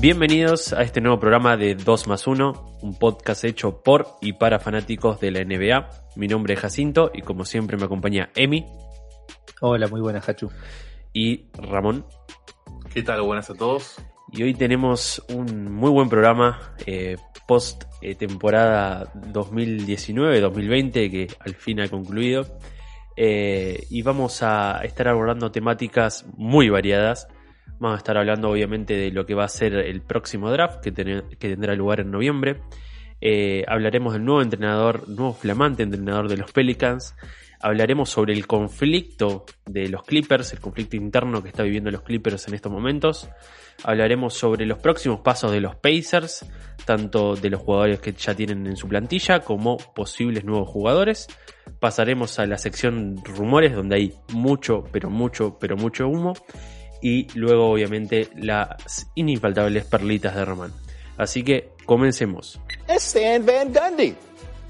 Bienvenidos a este nuevo programa de 2 más 1, un podcast hecho por y para fanáticos de la NBA. Mi nombre es Jacinto y como siempre me acompaña Emi. Hola, muy buenas, Hachu. Y Ramón. ¿Qué tal? Buenas a todos. Y hoy tenemos un muy buen programa eh, post eh, temporada 2019-2020 que al fin ha concluido. Eh, y vamos a estar abordando temáticas muy variadas. Vamos a estar hablando obviamente de lo que va a ser el próximo draft que, tendrá lugar en noviembre. hablaremos del nuevo entrenador, nuevo flamante entrenador de los Pelicans. Hablaremos sobre el conflicto de los Clippers, el conflicto interno que está viviendo los Clippers en estos momentos. Hablaremos sobre los próximos pasos de los Pacers, tanto de los jugadores que ya tienen en su plantilla como posibles nuevos jugadores. Pasaremos a la sección rumores donde hay mucho, pero mucho, pero mucho humo. Y luego obviamente las infaltables perlitas de Román. Así que comencemos. Stan Van Gundy.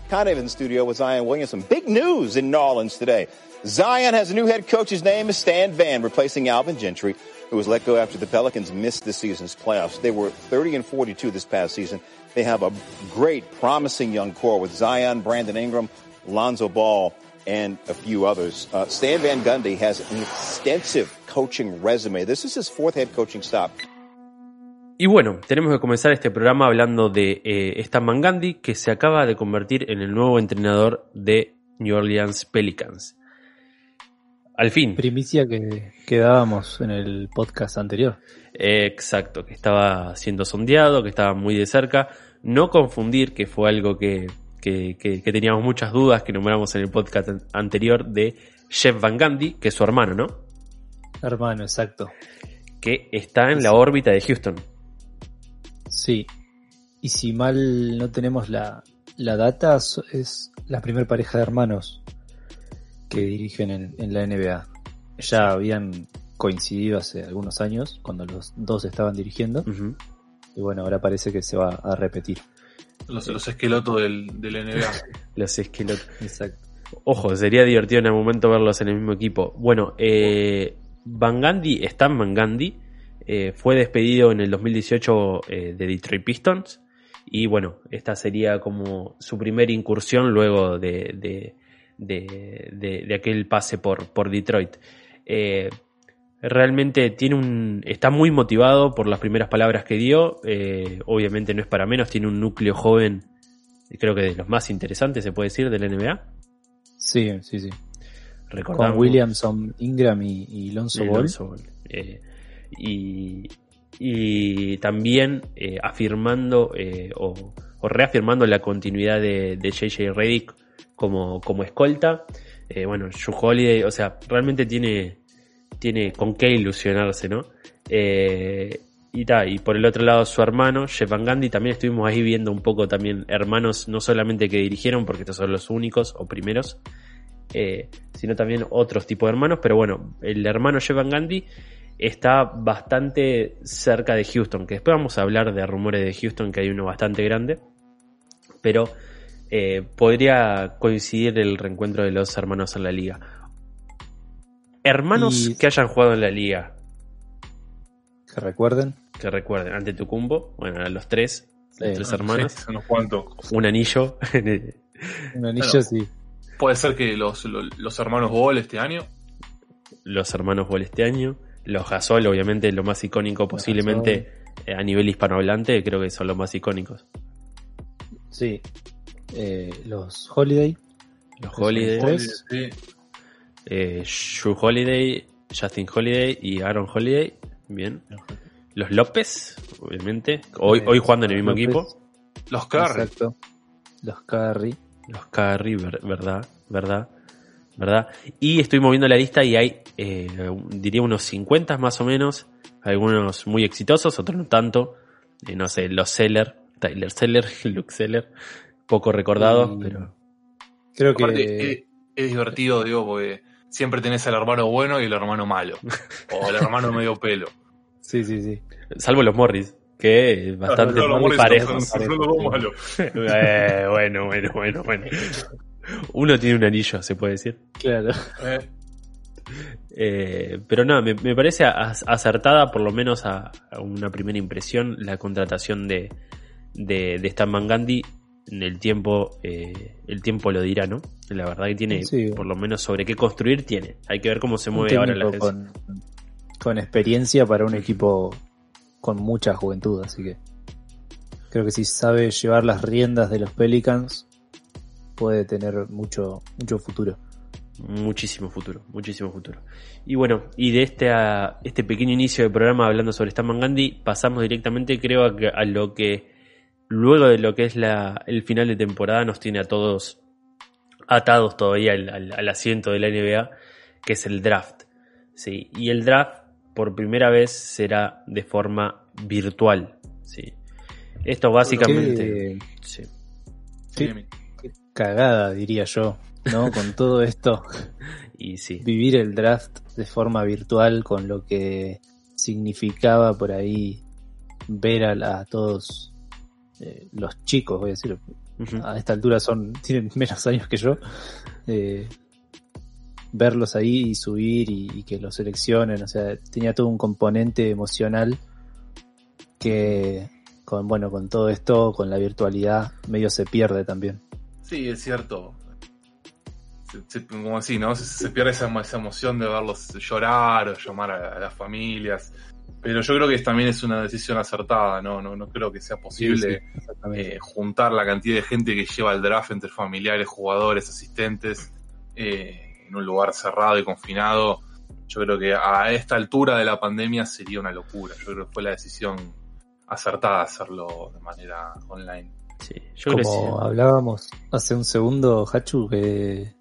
Kind of in studio with Zion Williamson. Big news in New Orleans today. Zion has a new head coach. His name is Stan Van, replacing Alvin Gentry, who was let go after the Pelicans missed the season's playoffs. They were 30 and 42 this past season. They have a great, promising young core with Zion, Brandon Ingram, Lonzo Ball, and a few others. Uh, Stan Van Gundy has an extensive coaching resume. This is his fourth head coaching stop. Y bueno, tenemos que comenzar este programa hablando de eh, Stan Van Gundy, que se acaba de convertir en el nuevo entrenador de New Orleans Pelicans. Al fin. Primicia que, quedábamos en el podcast anterior. exacto, que estaba siendo sondeado, que estaba muy de cerca. No confundir, que fue algo que, que, que, teníamos muchas dudas, que nombramos en el podcast anterior, de Jeff Van Gundy, que es su hermano, ¿no? Hermano, exacto. Que está en la órbita de Houston. Sí. Y si mal no tenemos la, la data, es la primera pareja de hermanos que dirigen en, la NBA. Ya habían coincidido hace algunos años cuando los dos estaban dirigiendo. Y bueno, ahora parece que se va a repetir. Los, los esquelotos del, del NBA. los esquelotos. Exacto. Ojo, sería divertido en el momento verlos en el mismo equipo. Bueno, eh, Van Gandhi, Stan Van Gandhi, eh, fue despedido en el 2018 eh, de Detroit Pistons. Y bueno, esta sería como su primera incursión luego de, de, aquel pase por, por Detroit. Eh, realmente tiene un, está muy motivado por las primeras palabras que dio. obviamente no es para menos, tiene un núcleo joven, creo que de los más interesantes, se puede decir, de la NBA. Sí, sí, sí. Con Williamson, Ingram y, Lonzo Ball y, también eh, afirmando eh, o, reafirmando la continuidad de, JJ Reddick como, como escolta. Eh, bueno, Joe Holiday, o sea, realmente tiene, tiene con qué ilusionarse, ¿no? y, ta, y por el otro lado su hermano, Jeff Van Gandhi, también estuvimos ahí viendo un poco también hermanos, no solamente que dirigieron, porque estos son los únicos o primeros, sino también otros tipos de hermanos, pero bueno, el hermano Jeff Van Gandhi está bastante cerca de Houston, que después vamos a hablar de rumores de Houston, que hay uno bastante grande, pero eh, podría coincidir el reencuentro de los hermanos en la liga. Hermanos que hayan jugado en la liga. Que recuerden. Que recuerden. Ante Tucumbo, bueno, los tres, los tres hermanos. Un anillo. Un anillo, sí. Puede ser que los, los, hermanos Ball este año. Los hermanos Ball este año. Los Gasol, obviamente, lo más icónico posiblemente eh, a nivel hispanohablante, creo que son los más icónicos. Sí. Eh, los Holiday. Los Holiday. Eh, Holiday, Justin Holiday y Aaron Holiday. Bien. Los López, obviamente. Hoy, hoy jugando en el mismo equipo. Los Curry. Exacto. Los Curry. Los Curry, verdad, verdad. ¿verdad? Y estoy moviendo la lista y hay, eh, diría, unos 50 más o menos. Algunos muy exitosos, otros no tanto. Eh, no sé, los Seller, Tyler Seller, Luke Seller, poco recordados, pero. Creo que. Es, divertido, digo, porque siempre tenés al hermano bueno y el hermano malo. o el hermano medio pelo. Sí, sí, sí. Salvo los Morris que es bastante parejos. Eh, bueno, bueno, bueno, bueno. Uno tiene un anillo, se puede decir. Claro. Eh. Eh, pero no, me, me parece acertada, por lo menos a, a una primera impresión, la contratación de, de, de Stan Van Gundy. En el tiempo, eh, el tiempo lo dirá, ¿no? La verdad que tiene, Sí. por lo menos sobre qué construir, tiene. Hay que ver cómo se mueve ahora la con, con experiencia para un equipo con mucha juventud, así que creo que si sabe llevar las riendas de los Pelicans puede tener mucho mucho futuro. Muchísimo futuro, muchísimo futuro. Y bueno, y de este, a- este pequeño inicio del programa hablando sobre Stan Gundy, pasamos directamente, creo, a, que- a lo que luego de lo que es la, el final de temporada nos tiene a todos atados todavía al, al- al asiento de la NBA, que es el draft. Sí, y el draft por primera vez será de forma virtual. Sí. Esto básicamente. Qué, sí. qué- Sí, qué cagada, diría yo, ¿no? Con todo esto, Y sí. vivir el draft de forma virtual con lo que significaba por ahí ver a, la- a todos eh, los chicos, voy a decir, a esta altura son tienen menos años que yo eh, verlos ahí y subir y, y que los seleccionen o sea tenía todo un componente emocional que con bueno con todo esto con la virtualidad medio se pierde también Sí, es cierto. Se- se- como así, ¿no? Se, se pierde esa, esa emoción de verlos llorar o llamar a, a las familias. Pero yo creo que también es una decisión acertada, ¿no? No, no creo que sea posible Sí, eh, juntar la cantidad de gente que lleva el draft entre familiares, jugadores, asistentes, eh, en un lugar cerrado y confinado. Yo creo que a esta altura de la pandemia sería una locura. Yo creo que fue la decisión acertada hacerlo de manera online. Sí, yo creo que sí. como hablábamos hace un segundo Hachu que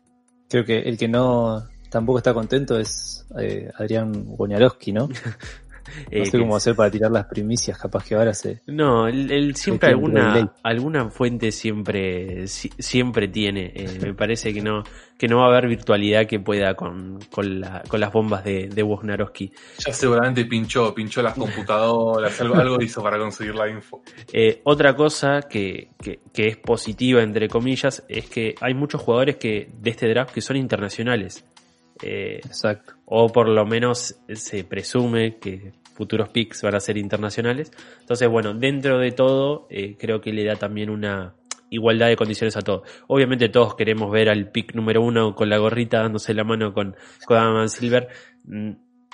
creo que el que no tampoco está contento es eh, Adrián Wojnarowski, ¿no? Eh, No sé cómo hacer para tirar las primicias, capaz que ahora se... No, él, él siempre alguna alguna fuente siempre si- siempre tiene. Eh, me parece que no que no va a haber virtualidad que pueda con, con, la, con las bombas de, de Wojnarowski. Ya seguramente pinchó, pinchó las computadoras, algo, algo hizo para conseguir la info. Eh, otra cosa que, que, que es positiva, entre comillas, es que hay muchos jugadores que de este draft que son internacionales. Eh, Exacto. o por lo menos se presume que futuros picks van a ser internacionales. Entonces, bueno, dentro de todo, eh, creo que le da también una igualdad de condiciones a todos. Obviamente todos queremos ver al pick número uno con la gorrita dándose la mano con, con Adam Silver. Mm,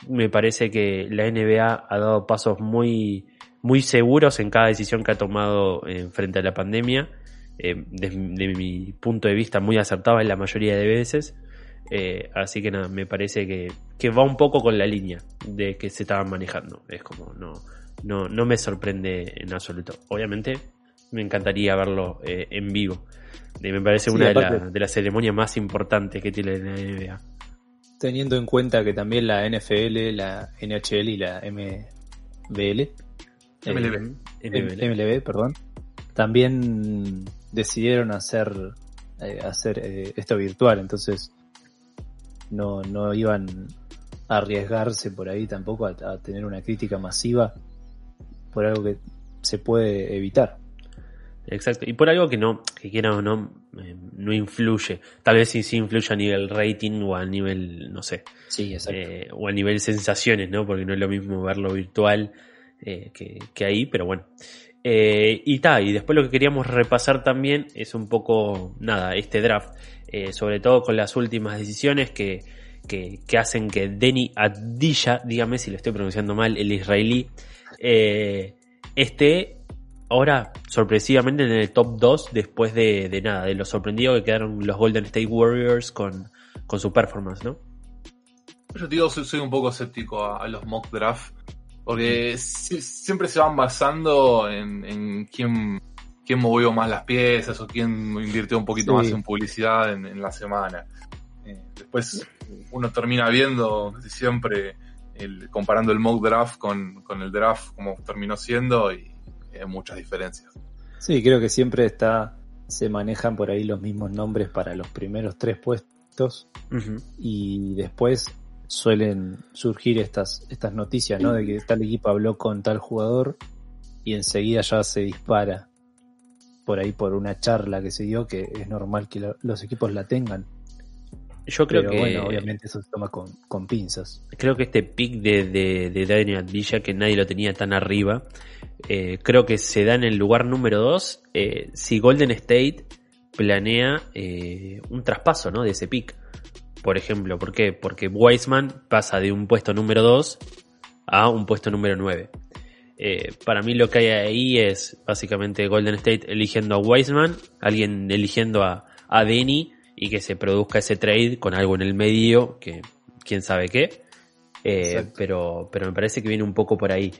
Me parece que la NBA ha dado pasos muy, muy seguros en cada decisión que ha tomado eh, frente a la pandemia. Eh, desde de mi punto de vista, muy acertada en la mayoría de veces. Eh, así que nada, me parece que, que va un poco con la línea de que se estaban manejando. Es como, no, no, no me sorprende en absoluto. Obviamente, me encantaría verlo eh, en vivo. Eh, me parece Sí, una de, la- de las ceremonias más importantes que tiene la NBA. Teniendo en cuenta que también la NFL, la NHL y la MBL, eh, MLB. NBL. MLB, perdón, también decidieron hacer eh, hacer eh, esto virtual, entonces no, no iban arriesgarse por ahí tampoco a, a tener una crítica masiva por algo que se puede evitar. Exacto. Y por algo que no, que quiera o no, eh, no influye. Tal vez sí, sí influye a nivel rating o a nivel, no sé, Sí, exacto. eh, o a nivel sensaciones, ¿no? Porque no es lo mismo verlo virtual eh, que, que ahí, pero bueno. Y ta, y después lo que queríamos repasar también es un poco, nada, este draft, sobre todo con las últimas decisiones que, que, que hacen que Denny Adilla, dígame si lo estoy pronunciando mal, el israelí, eh, esté ahora sorpresivamente en el top 2 después de, de nada, de lo sorprendido que quedaron los Golden State Warriors con, con su performance, ¿no? Yo te digo, soy, soy un poco escéptico a, a los mock draft, porque si- siempre se van basando en, en quién, quién movió más las piezas o quién invirtió un poquito Sí. más en publicidad en, en la semana. Eh, después uno termina viendo casi siempre, el, comparando el mock draft con, con el draft como terminó siendo y hay muchas diferencias. Sí, creo que siempre está, se manejan por ahí los mismos nombres para los primeros tres puestos y después suelen surgir estas, estas noticias, ¿no? De que tal equipo habló con tal jugador y enseguida ya se dispara por ahí por una charla que se dio que es normal que lo- los equipos la tengan. Yo creo Pero que. bueno, obviamente eso se toma con, con pinzas. Creo que este pick de, de, de Daniel Villa, que nadie lo tenía tan arriba, eh, creo que se da en el lugar número 2 si Golden State planea eh, un traspaso ¿no? de ese pick. Por ejemplo, ¿por qué? Porque Wiseman pasa de un puesto número 2 a un puesto número 9. Eh, para mí lo que hay ahí es básicamente Golden State eligiendo a Wiseman, alguien eligiendo a, a Denny y que se produzca ese trade con algo en el medio, que quién sabe qué. Eh, pero, pero me parece que viene un poco por ahí.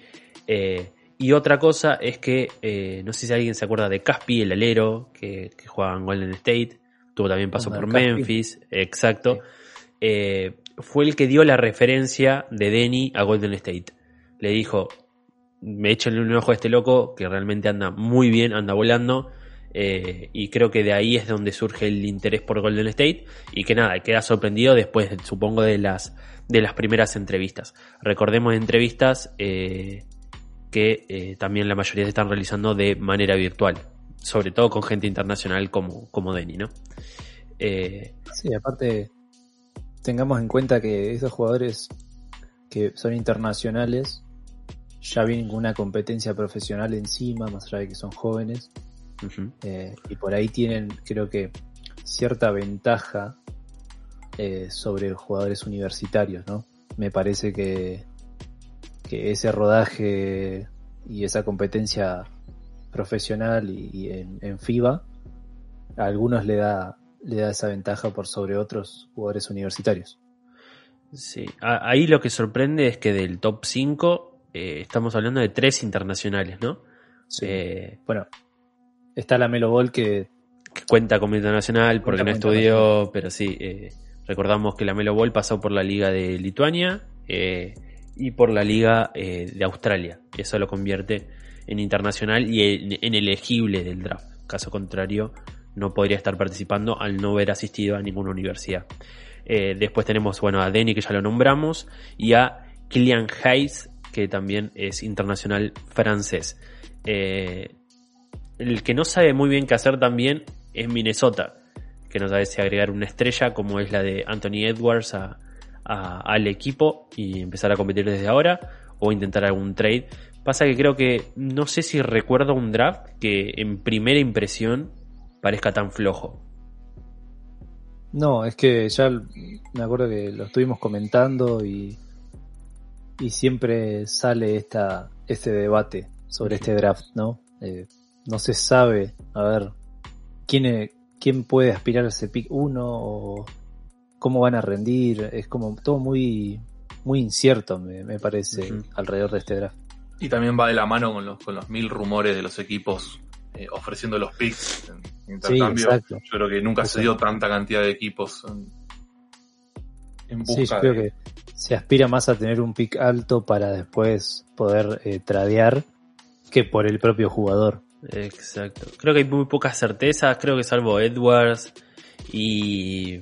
Eh, y otra cosa es que, eh, no sé si alguien se acuerda de Caspi, el alero, que, que juega en Golden State, tuvo también pasó Omar por Caspi. Memphis, exacto. Fue el que dio la referencia de Denny a Golden State. Le dijo, me echen un ojo a este loco, que realmente anda muy bien, anda volando. Eh, y creo que de ahí es donde surge el interés por Golden State. Y que nada, queda sorprendido después, supongo, de las, de las primeras entrevistas. Recordemos entrevistas eh, que eh, también la mayoría se están realizando de manera virtual. Sobre todo con gente internacional como, como Denny, ¿no? Sí, aparte, tengamos en cuenta que esos jugadores que son internacionales ya vienen con una competencia profesional encima, más allá de que son jóvenes, eh, y por ahí tienen, creo que, cierta ventaja eh, sobre jugadores universitarios, ¿no? Me parece que, que ese rodaje y esa competencia profesional y, y en, en FIBA a algunos le da le da esa ventaja por sobre otros jugadores universitarios. Sí, ahí lo que sorprende es que del top 5 eh, estamos hablando de tres internacionales, ¿no? Eh, Bueno, está la Melo Ball que que cuenta como internacional porque no estudió, pero sí, eh, recordamos que la Melo Ball pasó por la liga de Lituania eh, y por la liga eh, de Australia. Eso lo convierte en internacional y en, en elegible del draft. Caso contrario, no podría estar participando al no haber asistido a ninguna universidad. Eh, después tenemos, bueno, a Denny, que ya lo nombramos, y a Kylian Hayes, que también es internacional francés. Eh, el que no sabe muy bien qué hacer también es Minnesota, que no sabe si agregar una estrella como es la de Anthony Edwards a- al equipo y empezar a competir desde ahora o intentar algún trade. Pasa que creo que no sé si recuerdo un draft que en primera impresión parezca tan flojo. no, es que ya me acuerdo que lo estuvimos comentando y, y siempre sale esta este debate sobre este draft, ¿no? Eh, no se sabe, a ver, quién, es- quién puede aspirar a ese pick 1 o cómo van a rendir, es como todo muy muy incierto, me, me parece, alrededor de este draft. Y también va de la mano con los, con los mil rumores de los equipos eh, ofreciendo los picks en intercambio. exacto. Yo creo que nunca se dio tanta cantidad de equipos en, en busca Sí, yo creo de- que se aspira más a tener un pick alto para después poder eh, tradear que por el propio jugador. Exacto. Creo que hay muy pocas certezas. Creo que salvo Edwards y.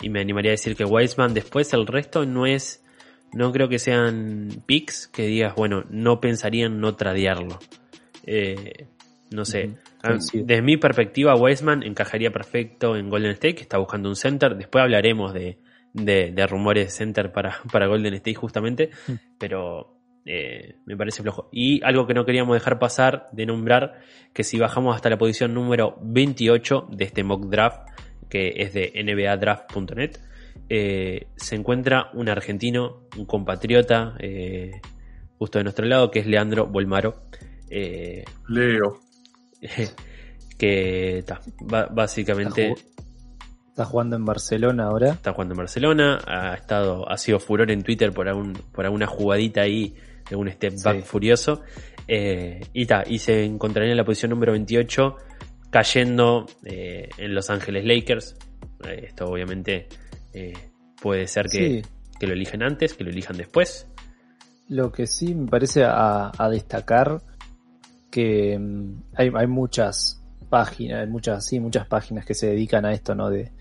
Y me animaría a decir que Wiseman. Después el resto no es. No creo que sean picks que digas, bueno, no pensaría en no tradearlo. Eh, no sé. Ah. Desde mi perspectiva, Wiseman encajaría perfecto en Golden State, que está buscando un center. Después hablaremos de, de, de rumores de center para, para Golden State, justamente. Pero eh, me parece flojo. Y algo que no queríamos dejar pasar de nombrar, que si bajamos hasta la posición número 28 de este mock draft, que es de nbadraft.net, eh, se encuentra un argentino, un compatriota, eh, justo de nuestro lado, que es Leandro Bolmaro. eh, Leo. que ta, básicamente Está Está jugando en Barcelona ahora. está jugando en Barcelona, ha estado, ha sido furor en Twitter por algún, por alguna jugadita ahí, algún step back Sí. furioso. Eh, y ta, y se encontraría en la posición número 28, cayendo eh, en Los Ángeles Lakers. Eh, esto obviamente puede ser que, Sí. que lo elijan antes, que lo elijan después. Lo que sí me parece a, a destacar que mm, hay, hay muchas páginas, hay muchas, sí, muchas páginas que se dedican a esto, ¿no? De,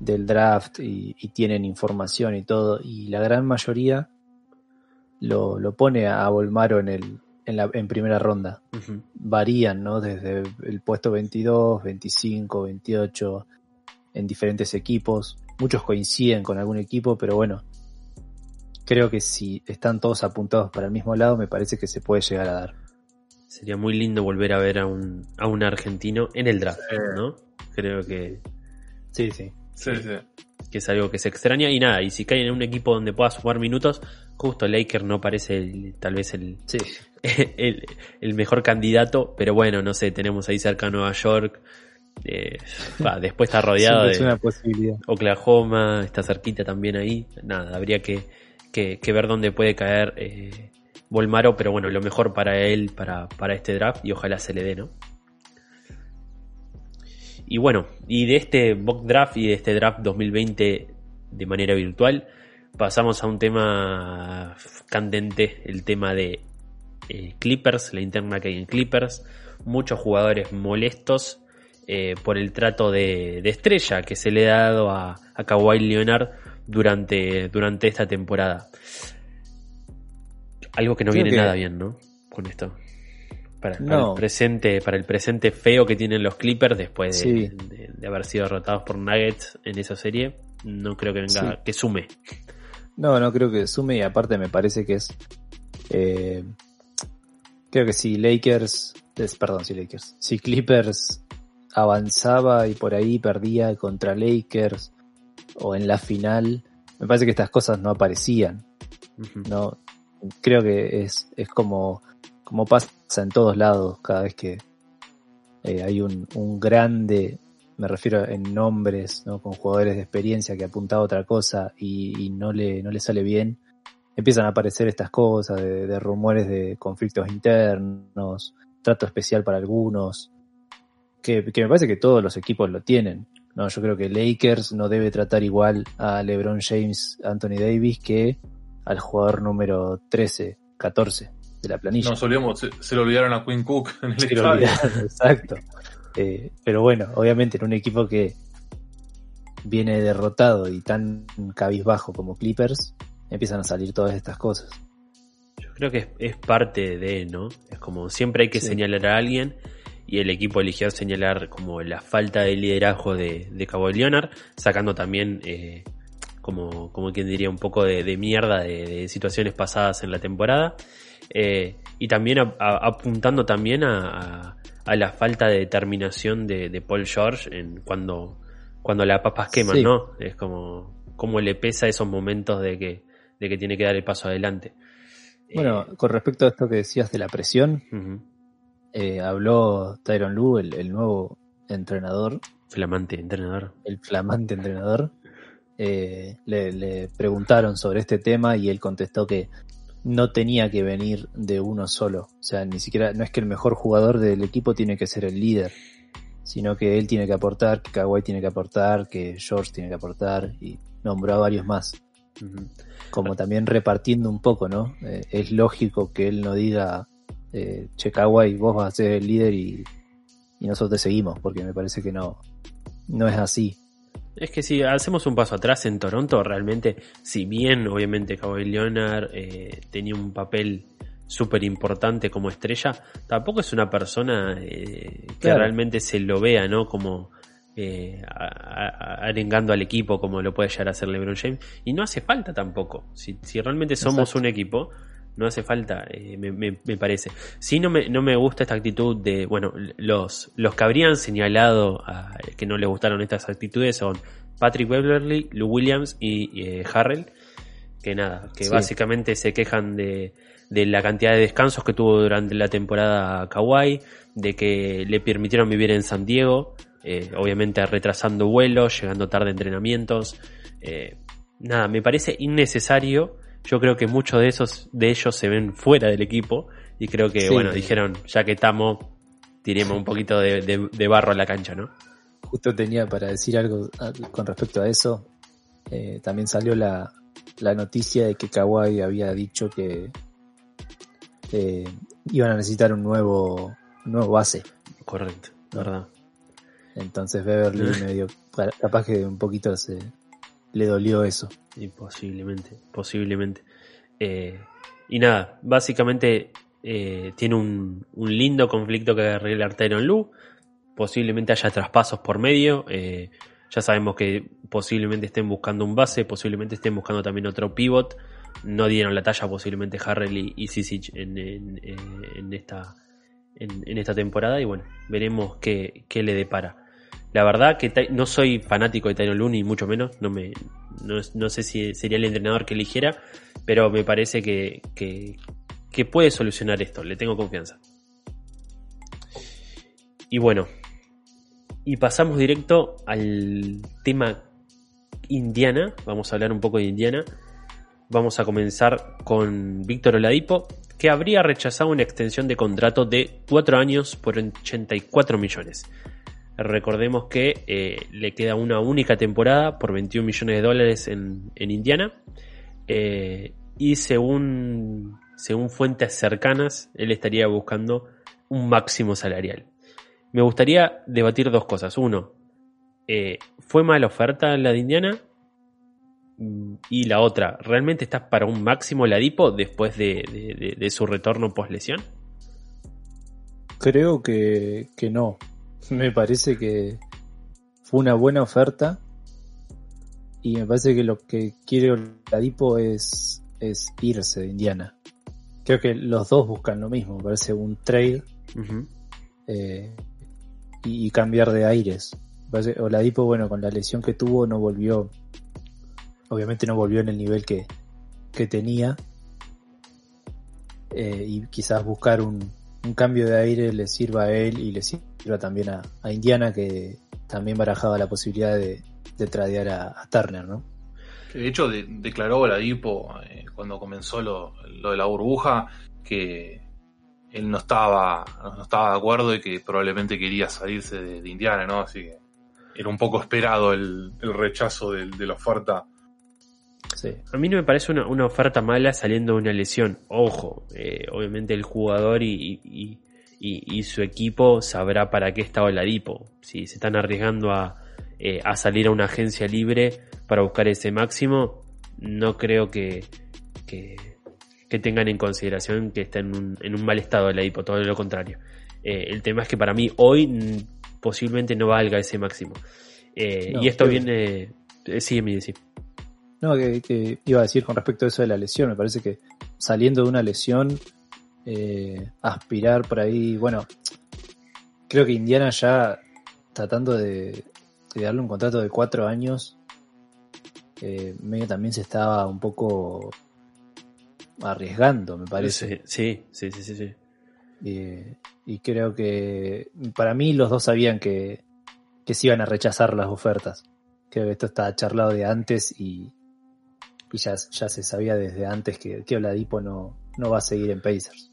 del draft y, y tienen información y todo, y la gran mayoría lo, lo pone a Volmaro en el, en la, en primera ronda. Varían, ¿no? Desde el puesto 22, 25, 28, en diferentes equipos. muchos coinciden con algún equipo, pero bueno, creo que si están todos apuntados para el mismo lado, me parece que se puede llegar a dar. Sería muy lindo volver a ver a un, a un argentino en el draft, Sí. ¿no? Creo que, Sí, sí. Sí, sí. que es algo que se extraña. Y nada, y si caen en un equipo donde pueda sumar minutos, justo Laker no parece el- tal vez el, Sí, el, el mejor candidato, pero bueno, no sé, tenemos ahí cerca a Nueva York. eh, va, después está rodeado siempre es de una posibilidad. Oklahoma, está cerquita también ahí. Nada, habría que, que- que ver dónde puede caer eh, Volmaro, pero bueno, lo mejor para él, para, para este draft, y ojalá se le dé, ¿no? Y bueno, y de este mock draft y de este draft 2020 de manera virtual, pasamos a un tema candente, el tema de eh, Clippers, la interna que hay en Clippers, muchos jugadores molestos eh, por el trato de, de estrella que se le ha dado a, a Kawhi Leonard durante, durante esta temporada. Algo que no Creo viene que- nada bien, ¿no? Con esto. Para, para No. el presente, para el presente feo que tienen los Clippers después de, Sí. de- de haber sido derrotados por Nuggets en esa serie, no creo que venga, Sí. que sume. No, no creo que sume y aparte me parece que es... eh, creo que si Lakers... perdón, si Lakers. Si Clippers avanzaba y por ahí perdía contra Lakers o en la final, me parece que estas cosas no aparecían. No, creo que es, es como, como pasa en todos lados cada vez que eh, hay un, un grande, me refiero en nombres, ¿no? con jugadores de experiencia que apunta a otra cosa y, no, le, no le sale bien, empiezan a aparecer estas cosas de, de rumores de conflictos internos, trato especial para algunos, que, que me parece que todos los equipos lo tienen. No, yo creo que Lakers no debe tratar igual a LeBron James, Anthony Davis que al jugador número 13, 14 de la planilla. Nos olvidamos, se, se le olvidaron a Quinn Cook en el Sí, lo olvidaron, exacto. Eh, pero bueno, obviamente en un equipo que viene derrotado y tan cabizbajo como Clippers, empiezan a salir todas estas cosas. Yo creo que es, es parte de, ¿no? Es como siempre hay que Sí. señalar a alguien y el equipo eligió señalar como la falta de liderazgo de, de Kawhi Leonard, sacando también, eh, como, como quien diría, un poco de, de mierda de, de situaciones pasadas en la temporada. Eh, y también a- a- apuntando también a, la falta de determinación de, de Paul George en cuando, cuando las papas queman, Sí. ¿no? Es como, como le pesa esos momentos de que, de que tiene que dar el paso adelante. Bueno, Eh, con respecto a esto que decías de la presión, eh, habló Tyron Lue, el, el nuevo entrenador, Flamante entrenador. el flamante entrenador. Eh, le, le preguntaron sobre este tema y él contestó que no tenía que venir de uno solo. O sea, ni siquiera, no es que el mejor jugador del equipo tiene que ser el líder, sino que él tiene que aportar, que Kawhi tiene que aportar, que George tiene que aportar y nombró a varios más. Como también repartiendo un poco, ¿no? Eh, es lógico que él no diga, eh, che Kawhi, vos vas a ser el líder y, y nosotros te seguimos, porque me parece que no, no es así. Es que si hacemos un paso atrás en Toronto, realmente, si bien obviamente Kawhi Leonard eh, tenía un papel súper importante como estrella, tampoco es una persona eh, que Claro. realmente se lo vea, ¿no? Como eh, a- a- arengando al equipo como lo puede llegar a hacer LeBron James. Y no hace falta tampoco. Si, si realmente somos Exacto. un equipo, no hace falta, eh, me, me- me parece. Sí, no me, no me gusta esta actitud de, bueno, los, los que habrían señalado a- que no les gustaron estas actitudes son Patrick Beverly, Lou Williams y eh, Harrell, que nada, que Sí. básicamente se quejan de, de la cantidad de descansos que tuvo durante la temporada Kawhi, de que le permitieron vivir en San Diego, eh, obviamente retrasando vuelos, llegando tarde a entrenamientos. eh, nada, me parece innecesario. Yo creo que muchos de esos de ellos se ven fuera del equipo y creo que Sí. bueno dijeron ya que estamos tiremos un poquito de, de- de barro a la cancha, ¿no? Justo tenía para decir algo a- con respecto a eso. Eh, también salió la, la noticia de que Kawhi había dicho que eh, iban a necesitar un nuevo, un nuevo base. Correcto, verdad. Entonces Beverly medio, capaz que un poquito se le dolió eso. Posiblemente, posiblemente. Eh, y nada, básicamente eh, tiene un, lindo conflicto que arreglar Tyron Lu. Posiblemente haya traspasos por medio. Eh, Ya sabemos que posiblemente estén buscando un base, posiblemente estén buscando también otro pivot. No dieron la talla posiblemente Harrell y, Sisic en, en, en esta, en, esta temporada y bueno, veremos qué, qué le depara. La verdad que no soy fanático de Tyron Lune, mucho menos. No, me, no, sé si sería el entrenador que eligiera, pero me parece que, que, puede solucionar esto. Le tengo confianza. Y bueno, y pasamos directo al tema Indiana. Vamos a hablar un poco de Indiana. Vamos a comenzar con Víctor Oladipo, que habría rechazado una extensión de contrato de 4 años por 84 millones. Recordemos que eh, le queda una única temporada por 21 millones de dólares en, Indiana. Eh, y según, según fuentes cercanas, él estaría buscando un máximo salarial. Me gustaría debatir dos cosas. Uno, eh, ¿fue mala oferta la de Indiana? Y la otra, ¿realmente estás para un máximo Ladipo después de, de su retorno post lesión? Creo que, que no. Me parece que fue una buena oferta y me parece que lo que quiere Oladipo es, es irse de Indiana. Creo que los dos buscan lo mismo, me parece un trade eh, y, cambiar de aires. Parece, Oladipo, bueno, con la lesión que tuvo no volvió, obviamente no volvió en el nivel que, que tenía eh, y quizás buscar un, un cambio de aire le sirva a él y le sirva también a, Indiana, que también barajaba la posibilidad de, de tradear a, Turner, ¿no? De hecho, declaró la eh, cuando comenzó lo, de la burbuja que él no estaba, no estaba de acuerdo y que probablemente quería salirse de, Indiana, ¿no? Así que era un poco esperado el, rechazo de, la oferta a mí no me parece una, oferta mala saliendo de una lesión. Ojo, eh, obviamente el jugador y, su equipo sabrá para qué está Oladipo. Si se están arriesgando eh, a, salir a una agencia libre para buscar ese máximo, no creo que, que, tengan en consideración que está en un, mal estado Oladipo, todo lo contrario. Eh, el tema es que para mí hoy posiblemente no valga ese máximo. y esto viene... Sí, me dice. No, que, iba a decir con respecto a eso de la lesión, me parece que saliendo de una lesión, eh, aspirar por ahí, bueno, creo que Indiana ya tratando de, darle un contrato de cuatro años, eh, medio también se estaba un poco arriesgando, me parece. Sí, sí, sí, sí, sí. Eh, y creo que para mí los dos sabían que, que se iban a rechazar las ofertas. Creo que esto está charlado de antes y, y ya, se sabía desde antes que, que Oladipo no, no va a seguir en Pacers.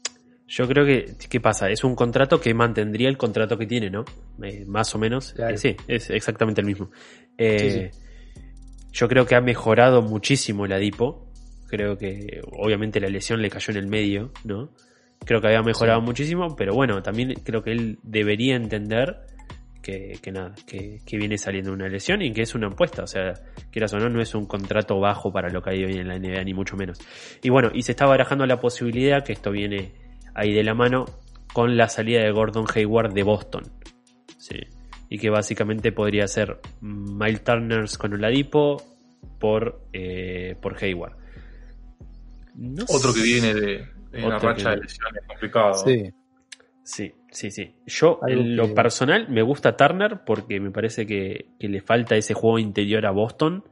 Yo creo que, ¿qué pasa? Es un contrato que mantendría el contrato que tiene, ¿no? Eh, más o menos. Eh, sí, es exactamente el mismo. Eh, yo creo que ha mejorado muchísimo el Adipo. Creo que, obviamente, la lesión le cayó en el medio, ¿no? Creo que había mejorado muchísimo, pero bueno, también creo que él debería entender que, nada, que, viene saliendo una lesión y que es una apuesta. O sea, quieras o no, no es un contrato bajo para lo que hay hoy en la NBA, ni mucho menos. Y bueno, y se está barajando la posibilidad, que esto viene ahí de la mano, con la salida de Gordon Hayward de Boston. Sí. Y que básicamente podría ser Miles Turner con Oladipo por, eh, por Hayward. Otro que viene de, una racha de lesiones complicado. Sí. Sí, sí, sí. Yo, en lo personal, me gusta Turner porque me parece que, le falta ese juego interior a Boston.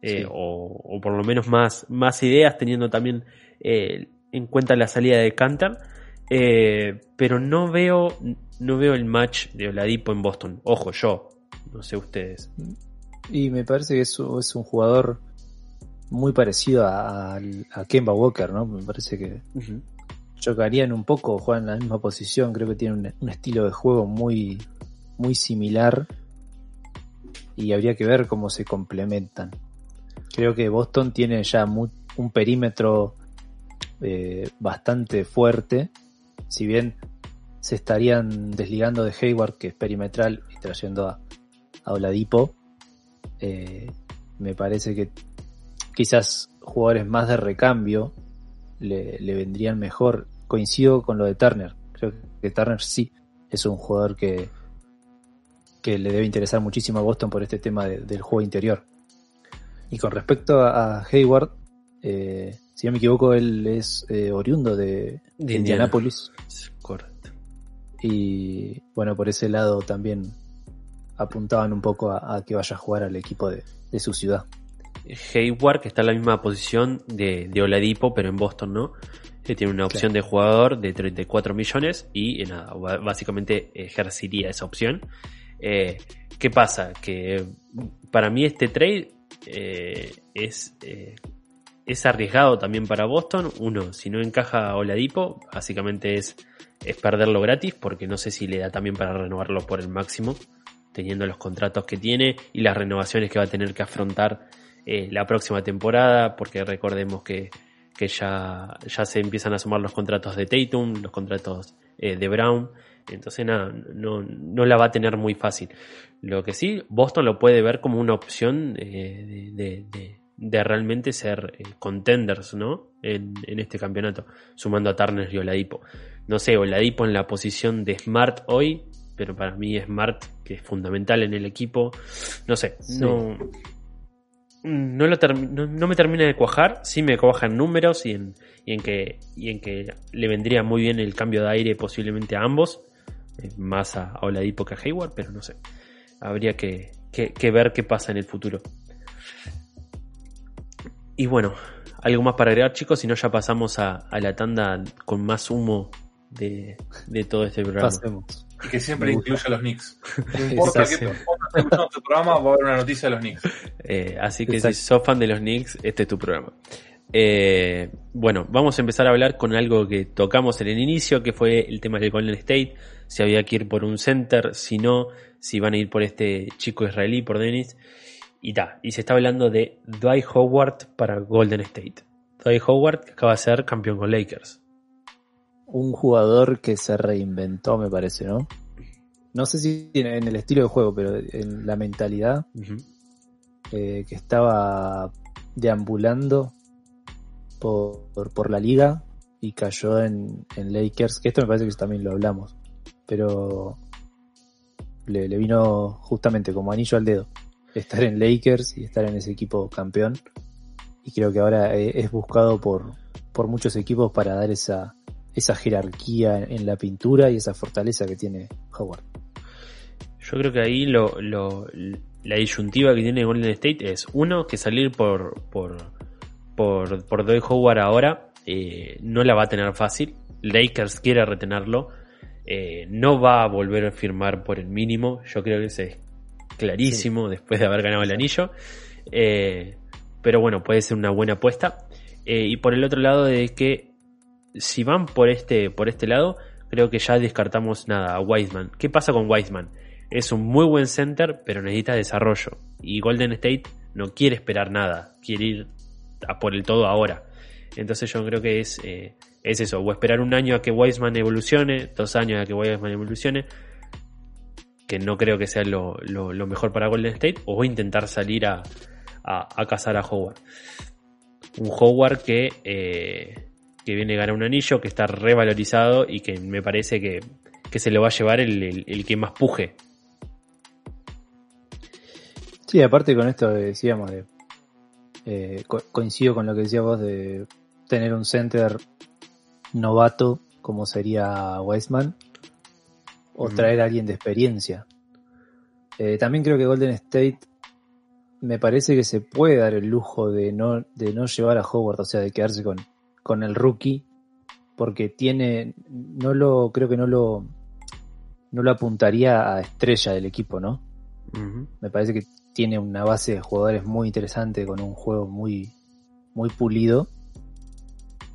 Eh, o, por lo menos más, más ideas, teniendo también eh, en cuenta la salida de Cantor. Eh, pero no veo, no veo el match de Oladipo en Boston. Ojo, yo. No sé ustedes. Y me parece que es, es un jugador muy parecido a, a, Kemba Walker, ¿no? Me parece que chocarían un poco, juegan en la misma posición, creo que tienen un, estilo de juego muy, muy similar y habría que ver cómo se complementan. Creo que Boston tiene ya un perímetro eh, bastante fuerte, si bien se estarían desligando de Hayward, que es perimetral, y trayendo a, Oladipo, eh, me parece que quizás jugadores más de recambio le, vendrían mejor coincido con lo de Turner. Creo que Turner sí es un jugador que, que le debe interesar muchísimo a Boston por este tema de- del juego interior. Y con respecto a, a Hayward, eh, si no me equivoco, él es eh, oriundo de, De. Indianápolis. Correcto. Y bueno, por ese lado también apuntaban un poco a, a que vaya a jugar al equipo de, de su ciudad. Hayward, que está en la misma posición de, de Oladipo, pero en Boston, ¿no? Que tiene una opción de jugador de 34 millones y eh, nada, básicamente ejercería esa opción. Eh, ¿Qué pasa? Que para mí este trade eh, es, es arriesgado también para Boston. Uno, si no encaja Oladipo, básicamente es, es perderlo gratis, porque no sé si le da también para renovarlo por el máximo, teniendo los contratos que tiene y las renovaciones que va a tener que afrontar eh, la próxima temporada, porque recordemos que, que ya, ya se empiezan a sumar los contratos de Tatum, los contratos eh, de Brown. Entonces, nada, no, no la va a tener muy fácil. Lo que sí, Boston lo puede ver como una opción eh, de, de realmente ser eh, contenders, ¿no? En, en este campeonato, sumando a Turner y Oladipo. No sé, Oladipo en la posición de Smart hoy, pero para mí Smart, que es fundamental en el equipo, no sé, Sí. no, no, lo termi- no, no me termina de cuajar, sí me cuaja en números y en, y en que y en que le vendría muy bien el cambio de aire posiblemente a ambos, eh, más a, a Oladipo que a Hayward, pero no sé. Habría que, que- que ver qué pasa en el futuro. Y bueno, algo más para agregar chicos, si no ya pasamos a, a la tanda con más humo de, de todo este programa. Pasemos. Y que siempre incluya a los Knicks. No importa que escuchando este programa, va a haber una noticia de los Knicks. Eh, así que Exacto. si sos fan de los Knicks, este es tu programa. Eh, bueno, vamos a empezar a hablar con algo que tocamos en el inicio, que fue el tema del Golden State. Si había que ir por un center, si no, si van a ir por este chico israelí, por Dennis. Y ta, y se está hablando de Dwight Howard para Golden State. Dwight Howard que acaba de ser campeón con Lakers. Un jugador que se reinventó, me parece, ¿no? No sé si en el estilo de juego, pero en la mentalidad eh, que estaba deambulando por, por, por la liga y cayó en, en Lakers, que esto me parece que también lo hablamos, pero le, le vino justamente como anillo al dedo estar en Lakers y estar en ese equipo campeón y creo que ahora eh, es buscado por, por muchos equipos para dar esa, esa jerarquía en la pintura y esa fortaleza que tiene Howard. Yo creo que ahí lo, lo- la disyuntiva que tiene Golden State es, uno, que salir por, por, por, por Dwight Howard ahora eh, no la va a tener fácil. Lakers quiere retenerlo. eh, no va a volver a firmar por el mínimo. Yo creo que ese clarísimo después de haber ganado el anillo. Eh, pero bueno, puede ser una buena apuesta. Eh, y por el otro lado de que si van por este, por este lado, creo que ya descartamos nada a Wiseman. ¿Qué pasa con Wiseman? Es un muy buen center, pero necesita desarrollo. Y Golden State no quiere esperar nada, quiere ir a por el todo ahora. Entonces yo creo que es, eh, es eso, o esperar un año a que Wiseman evolucione, dos años a que Wiseman evolucione, que no creo que sea lo, lo- mejor para Golden State, o intentar salir a, a, a cazar a Howard. Un Howard que, eh, que viene a ganar un anillo, que está revalorizado y que me parece que, que se lo va a llevar el, el- que más puje. Sí, aparte con esto decíamos de eh, co- coincido con lo que decías vos de tener un center novato como sería Weisman o traer a alguien de experiencia. Eh, también creo que Golden State me parece que se puede dar el lujo de no, de no llevar a Howard, o sea, de quedarse con, con el rookie, porque tiene, no lo, creo que no lo, no lo apuntaría a estrella del equipo, ¿no? Me parece que tiene una base de jugadores muy interesante con un juego muy, muy pulido.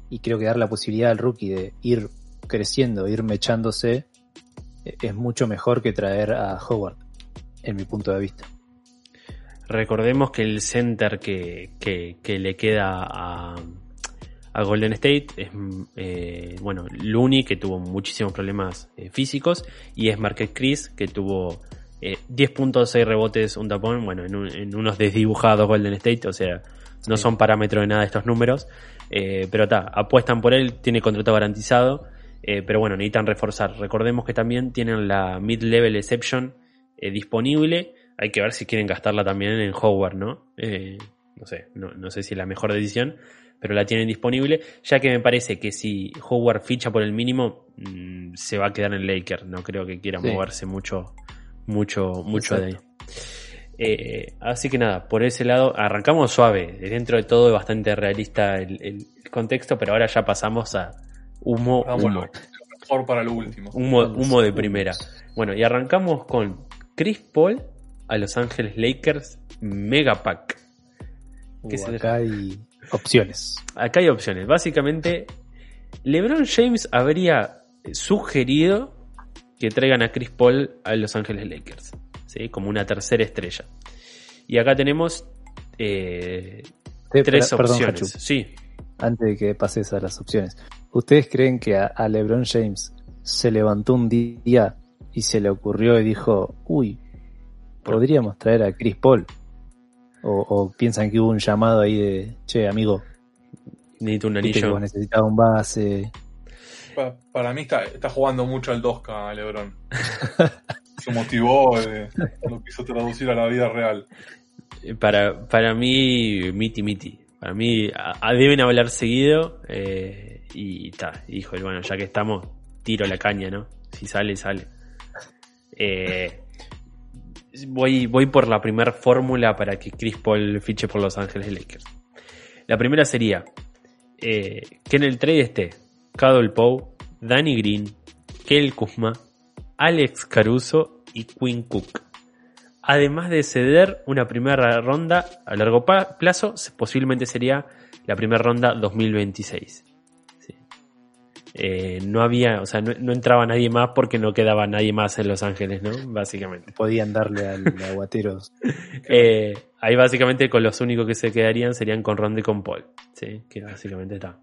Y creo que dar la posibilidad al rookie de ir creciendo, ir mechándose, es mucho mejor que traer a Howard, en mi punto de vista. Recordemos que el center que, que- que le queda a, a Golden State es, eh, bueno, Looney, que tuvo muchísimos problemas eh, físicos, y es Marquez Chris, que tuvo eh, 10 puntos, 6 rebotes, un tapón, bueno, en, un- en unos desdibujados Golden State, o sea, no Sí. son parámetros de nada estos números, eh, pero está, apuestan por él, tiene contrato garantizado, eh, pero bueno, necesitan reforzar. Recordemos que también tienen la mid-level exception eh, disponible. Hay que ver si quieren gastarla también en Howard, ¿no? Eh, no sé, no, no sé si es la mejor decisión, pero la tienen disponible, ya que me parece que si Howard ficha por el mínimo, mm, se va a quedar en Laker. No creo que quiera Sí. moverse mucho, mucho, mucho de ahí. Así que nada, por ese lado arrancamos suave. Dentro de todo es bastante realista el- el contexto, pero ahora ya pasamos a humo, Ah, humo, bueno, mejor para lo último. humo, humo de primera. Bueno, y arrancamos con Chris Paul a Los Ángeles Lakers Mega Pack. ¿Qué Uh, acá hay opciones. Acá hay opciones. Básicamente, LeBron James habría sugerido que traigan a Chris Paul a Los Ángeles Lakers, ¿sí? como una tercera estrella. Y acá tenemos eh, Te- tres per- perdón, opciones. Hachu, sí, antes de que pases a las opciones. ¿Ustedes creen que a, a LeBron James se levantó un día y se le ocurrió y dijo, uy, podríamos traer a Chris Paul? O, o piensan que hubo un llamado ahí de, che, amigo, necesito un anillo. base. Pa- para mí está, está jugando mucho al 2K, Lebron. Se motivó, eh, lo quiso traducir a la vida real. Para, para mí, miti miti. Para mí, a- deben hablar seguido. eh, y está, hijo, bueno, ya que estamos, tiro la caña, ¿no? Si sale, sale. Eh, voy, voy por la primera fórmula para que Chris Paul fiche por Los Ángeles Lakers. La primera sería eh, que en el trade esté Cadol Poe, Danny Green, Kel Kuzma, Alex Caruso y Quinn Cook además de ceder una primera ronda a largo plazo, posiblemente sería la primera ronda 2026. Sí. Eh, no había, o sea, no, no entraba nadie más porque no quedaba nadie más en Los Ángeles, ¿no? Básicamente. Podían darle al aguateros. Eh, ahí básicamente con los únicos que se quedarían serían con Ronde y con Paul, ¿sí? Que básicamente está.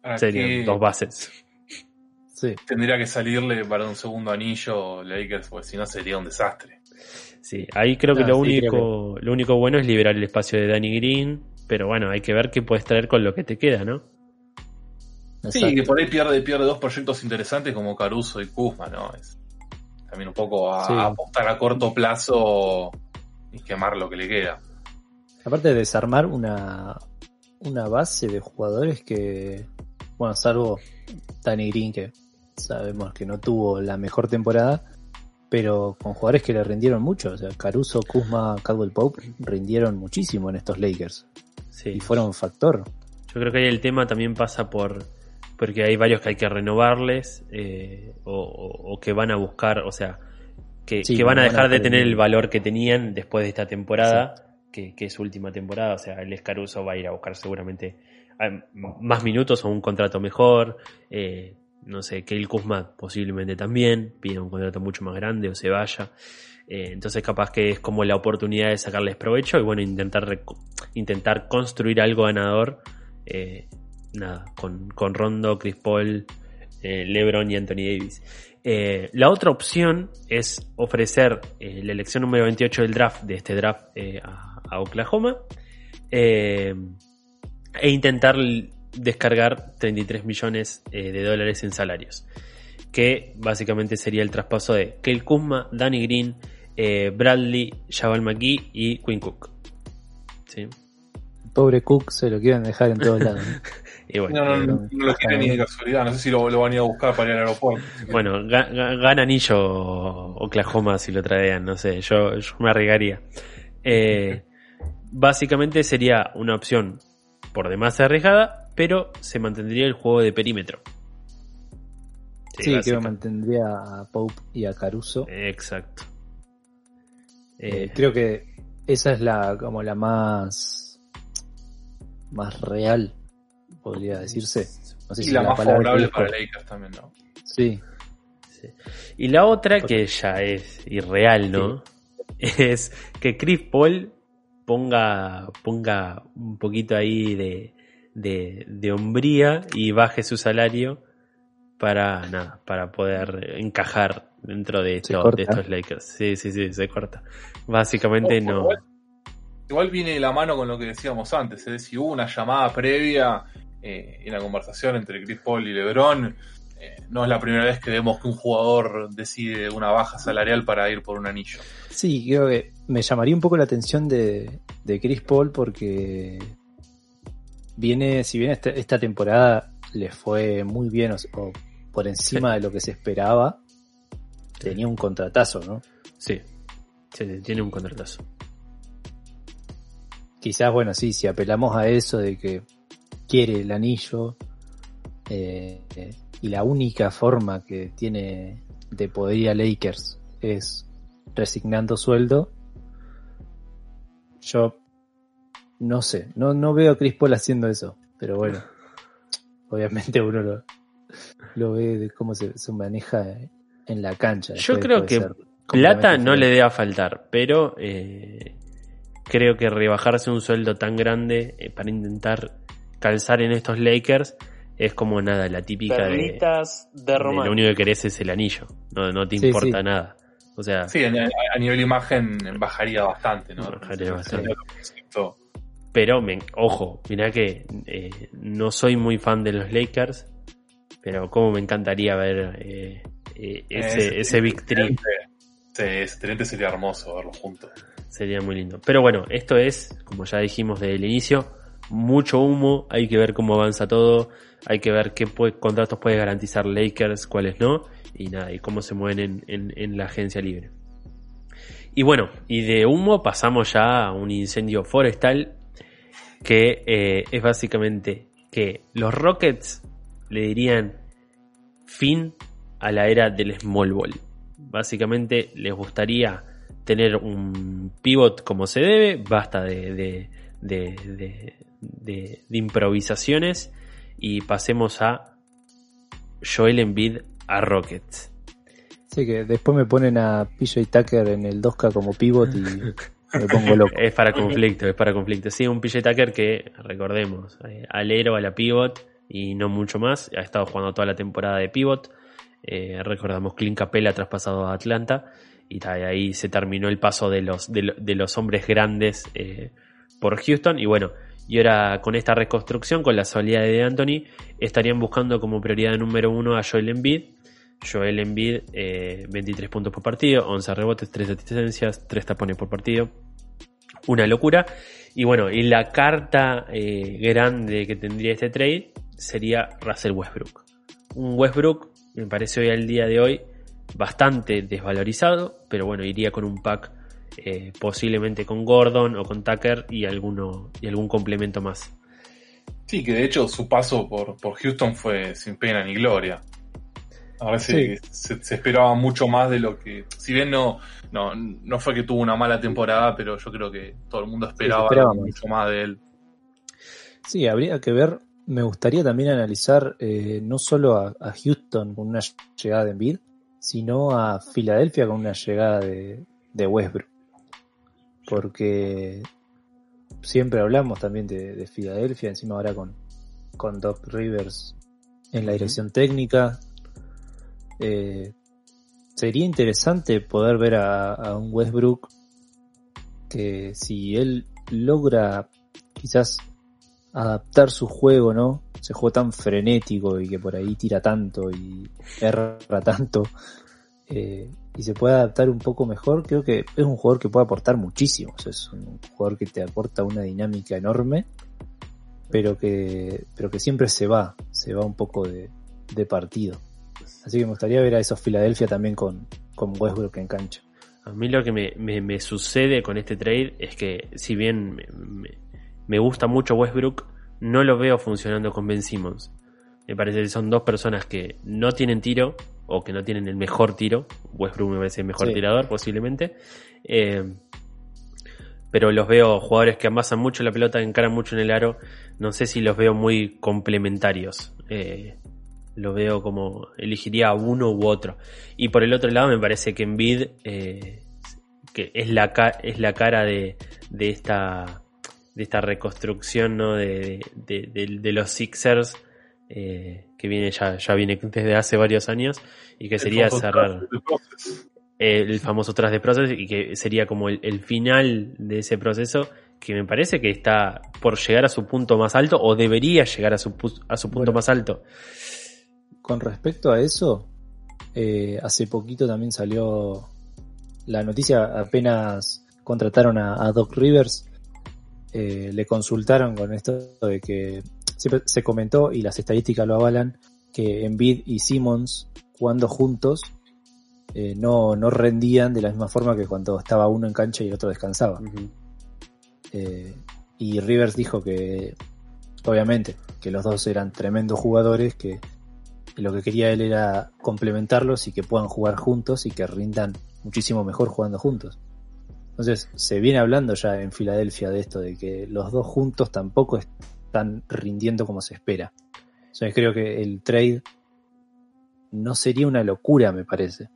¿Para Serían qué dos bases. Sí, tendría que salirle para un segundo anillo Lakers? Porque si no sería un desastre. Sí, ahí creo que lo sí, único, lo único bueno es liberar el espacio de Danny Green, pero bueno, hay que ver qué puedes traer con lo que te queda, ¿no? Sí, exacto. que por ahí pierde, pierde dos proyectos interesantes como Caruso y Kuzma, ¿no? Es también un poco a, Sí. a apostar a corto plazo y quemar lo que le queda. Aparte de desarmar una, una base de jugadores que, bueno, salvo Danny Green, que sabemos que no tuvo la mejor temporada, pero con jugadores que le rindieron mucho. O sea, Caruso, Kuzma, Caldwell Pope rindieron muchísimo en estos Lakers Sí. y fueron un factor. Yo creo que ahí el tema también pasa por porque hay varios que hay que renovarles eh, o, o- o que van a buscar, o sea, que, Sí, que van a van a dejar de tener el- valor que tenían después de esta temporada, que, que es su última temporada. O sea, el Escaruso va a ir a buscar seguramente ah, más minutos o un contrato mejor. eh, no sé, el Kuzma posiblemente también pida un contrato mucho más grande o se vaya. Eh, entonces capaz que es como la oportunidad de sacarles provecho y bueno, intentar, intentar construir algo ganador. eh, nada, con, con Rondo, Chris Paul, eh, LeBron y Anthony Davis. La otra opción es ofrecer la elección número 28 del draft, de este draft, a, Oklahoma. e intentar descargar 33 millones eh, de dólares en salarios. Que básicamente sería el traspaso de Kel Kuzma, Danny Green, eh, Bradley, Jabal McGee y Quinn Cook. ¿Sí? Pobre Cook se lo quieren dejar en todos lados. Y bueno, No, no, eh, no, no lo quiere ni de casualidad. No sé si lo, lo van a ir a buscar para ir al aeropuerto. Bueno, ga- ga- gana anillo Oklahoma si lo traían, no sé, yo, yo me arriesgaría. Eh, básicamente sería una opción por demás arriesgada, pero se mantendría el juego de perímetro. Sí, que básicamente. mantendría a Pope y a Caruso. Exacto. Eh, Eh, creo que esa es la como la más más real podría decirse no sé Y si la más palabra favorable que para Lakers también, ¿no? sí sí. Y la otra, que ya es irreal, ¿no? Es que Chris Paul ponga, ponga un poquito ahí de, de, de hombría y baje su salario para nada, para poder encajar dentro de, esto- estos Lakers. Sí, sí, sí, se corta. Básicamente no. igual, igual viene de la mano con lo que decíamos antes, ¿eh? si hubo una llamada previa eh, en la conversación entre Chris Paul y LeBron, eh, no es la primera vez que vemos que un jugador decide una baja salarial para ir por un anillo. Sí, creo que me llamaría un poco la atención de, de Chris Paul porque viene, si bien esta, esta temporada le fue muy bien o, o por encima de lo que se esperaba, tenía un contratazo, ¿no? Sí, sí, sí, tiene un contratazo. Quizás, bueno, sí, si apelamos a eso de que quiere el anillo eh, eh, y la única forma que tiene de poder ir a Lakers es resignando sueldo, yo no sé, no, no veo a Chris Paul haciendo eso, pero bueno, obviamente uno lo, lo ve de cómo se, se maneja en la cancha. Yo creo que plata no le debe faltar, pero eh, creo que rebajarse un sueldo tan grande eh, para intentar calzar en estos Lakers es como nada, la típica de, Perlitas de de lo único que querés es el anillo, no, no te Sí, importa sí. nada. O sea, Sí, a, a nivel imagen bajaría bastante, ¿no? Bajaría bastante. Pero me, ojo, mirá que eh, no soy muy fan de los Lakers, pero como me encantaría ver eh, eh, ese, ese Big Three. Sí, ese tridente sería hermoso verlo juntos. Sería muy lindo. Pero bueno, esto es, como ya dijimos desde el inicio, mucho humo. Hay que ver cómo avanza todo. Hay que ver qué puede- contratos puede garantizar Lakers, cuáles no. Y nada, y cómo se mueven en, en- en la agencia libre. Y bueno, y de humo pasamos ya a un incendio forestal que eh, es básicamente que los Rockets le dirían fin a la era del small ball. Básicamente les gustaría tener un pivot como se debe, basta de, de, de, de- de- de improvisaciones y pasemos a Joel Embiid a Rockets. Sí, que después me ponen a PJ Tucker en el 2K como pivot y me pongo loco. Es para conflicto, es para conflicto. Sí, un PJ Tucker que, recordemos, eh, alero a la pivot y no mucho más. Ha estado jugando toda la temporada de pivot. Eh, recordamos Clint Capella traspasado a Atlanta. Y ahí se terminó el paso de los, de, lo- de los hombres grandes eh, por Houston. Y bueno, y ahora con esta reconstrucción, con la salida de Anthony, estarían buscando como prioridad número uno a Joel Embiid. Joel Embiid, eh, 23 puntos por partido, 11 rebotes, 3 asistencias, 3 tapones por partido. Una locura. Y bueno, y la carta eh, grande que tendría este trade sería Russell Westbrook. Un Westbrook, me parece hoy al día de hoy, bastante desvalorizado, pero bueno, iría con un pack eh, posiblemente con Gordon o con Tucker y, alguno, y algún complemento más. Sí, que de hecho su paso por, por Houston fue sin pena ni gloria. Sí, Sí. que se, se esperaba mucho más de lo que. Si bien no, no, no fue que tuvo una mala temporada, pero yo creo que todo el mundo esperaba, mucho más de él. Sí, habría que ver. Me gustaría también analizar eh, no solo a, a Houston con una llegada de Embiid, sino a Filadelfia con una llegada de, de Westbrook. Porque siempre hablamos también de, de Filadelfia, encima ahora con, con Doc Rivers en la dirección técnica. Eh, sería interesante poder ver a, a un Westbrook que si él logra quizás adaptar su juego, ¿no? Ese juego tan frenético y que por ahí tira tanto y erra tanto. eh, y se puede adaptar un poco mejor, creo que es un jugador que puede aportar muchísimo. Es un jugador que te aporta una dinámica enorme, pero que, pero que siempre se va, se va un poco de partido. Así que me gustaría ver a esos Filadelfia también con, con Westbrook en cancha. A mí lo que me, me- me sucede con este trade es que si bien me, gusta mucho Westbrook, no lo veo funcionando con Ben Simmons. Me parece que son dos personas que no tienen tiro o que no tienen el mejor tiro. Westbrook me parece el mejor Sí. tirador posiblemente. Eh, pero los veo jugadores que amasan mucho la pelota, que encaran mucho en el aro. No sé si los veo muy complementarios. Eh, lo veo como elegiría a uno u otro. Y por el otro lado me parece que Embiid eh, que es la, es la cara de, de esta de esta reconstrucción ¿no? de, de, de- de los Sixers eh, que viene ya, ya viene desde hace varios años y que sería El cerrar el famoso tras de proceso y que sería como el, el final de ese proceso que me parece que está por llegar a su punto más alto o debería llegar a su, a su punto Bueno. más alto. Con respecto a eso, eh, hace poquito también salió la noticia, apenas contrataron a, Doc Rivers, eh, le consultaron con esto de que siempre se comentó y las estadísticas lo avalan, que Embiid y Simmons jugando juntos eh, no, no rendían de la misma forma que cuando estaba uno en cancha y el otro descansaba. Eh, y Rivers dijo que, obviamente, que los dos eran tremendos jugadores, que lo que quería él era complementarlos y que puedan jugar juntos y que rindan muchísimo mejor jugando juntos. Entonces, se viene hablando ya en Filadelfia de esto, de que los dos juntos tampoco están rindiendo como se espera. O creo que el trade no sería una locura, me parece.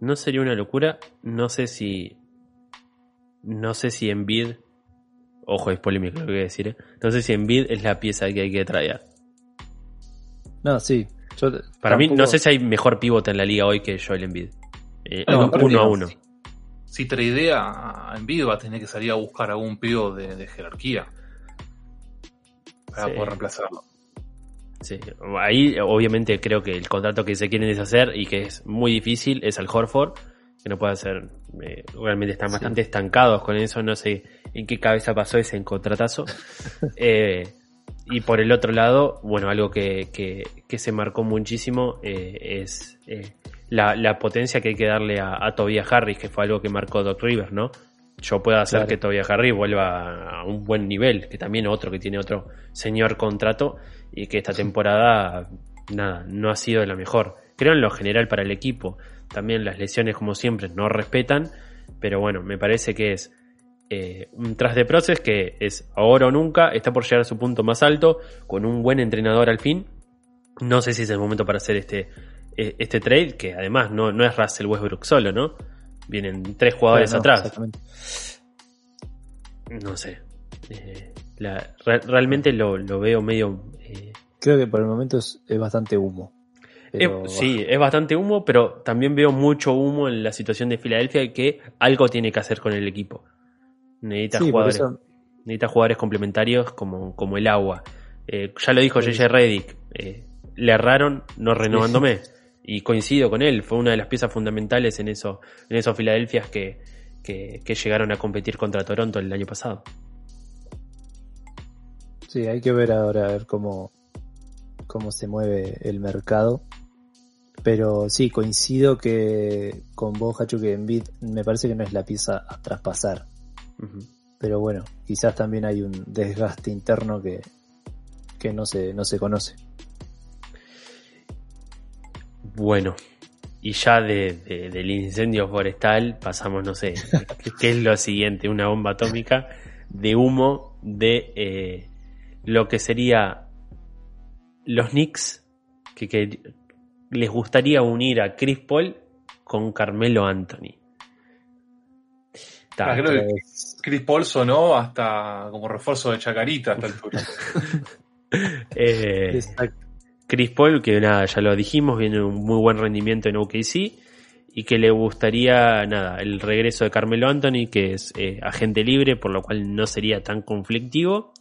No sería una locura, no sé si no sé si Envid ojo, es polémico lo que voy a decir, ¿eh? no sé si Envid es la pieza que hay que traer. No, sí. Para mí, no sé si hay mejor pivote en la liga hoy que Joel Embiid. Eh, uno a uno. Si, si tradea a Embiid va a tener que salir a buscar algún pivote de, jerarquía para poder reemplazarlo. Sí, ahí obviamente creo que el contrato que se quieren deshacer y que es muy difícil es al Horford, que no puede hacer, eh, realmente están bastante estancados con eso, no sé en qué cabeza pasó ese contratazo. eh, y por el otro lado, bueno, algo que, que, se marcó muchísimo eh, es eh, la, potencia que hay que darle a, a, Tobias Harris, que fue algo que marcó Doc Rivers, ¿no? Yo puedo hacer que Tobias Harris vuelva a un buen nivel, que también otro que tiene otro señor contrato y que esta temporada, nada, no ha sido de la mejor. Creo en lo general para el equipo. También las lesiones, como siempre, no respetan, pero bueno, me parece que es eh, un tras de proces que es ahora o nunca, está por llegar a su punto más alto, con un buen entrenador al fin. No sé si es el momento para hacer este, e, este trade, que además no, no es Russell Westbrook solo, ¿no? Vienen tres jugadores atrás. No sé. Eh, realmente lo, veo medio... Eh, Creo que por el momento es, bastante humo. sí, es bastante humo, pero también veo mucho humo en la situación de Filadelfia que algo tiene que hacer con el equipo. Necesita, jugadores, necesita jugadores complementarios como, como el agua. Eh, ya lo dijo JJ Reddick, eh, le erraron no renovándome. Y coincido con él, fue una de las piezas fundamentales en, eso, en esos Filadelfias que, que, llegaron a competir contra Toronto el año pasado. Sí, hay que ver ahora a ver cómo, cómo se mueve el mercado. Pero sí, coincido que con vos, Hachu, que Envid me parece que no es la pieza a traspasar. Pero bueno, quizás también hay un desgaste interno que, que no, se, no se conoce. Bueno, y ya de, del incendio forestal pasamos, no sé, ¿qué es lo siguiente? Una bomba atómica de humo de eh, lo que sería los Knicks que, que les gustaría unir a Chris Paul con Carmelo Anthony. Ah, Chris Paul sonó hasta como refuerzo de Chacarita a esta altura. Eh, Chris Paul, que nada, ya lo dijimos, viene un muy buen rendimiento en OKC y que le gustaría, nada, el regreso de Carmelo Anthony, que es eh, agente libre, por lo cual no sería tan conflictivo.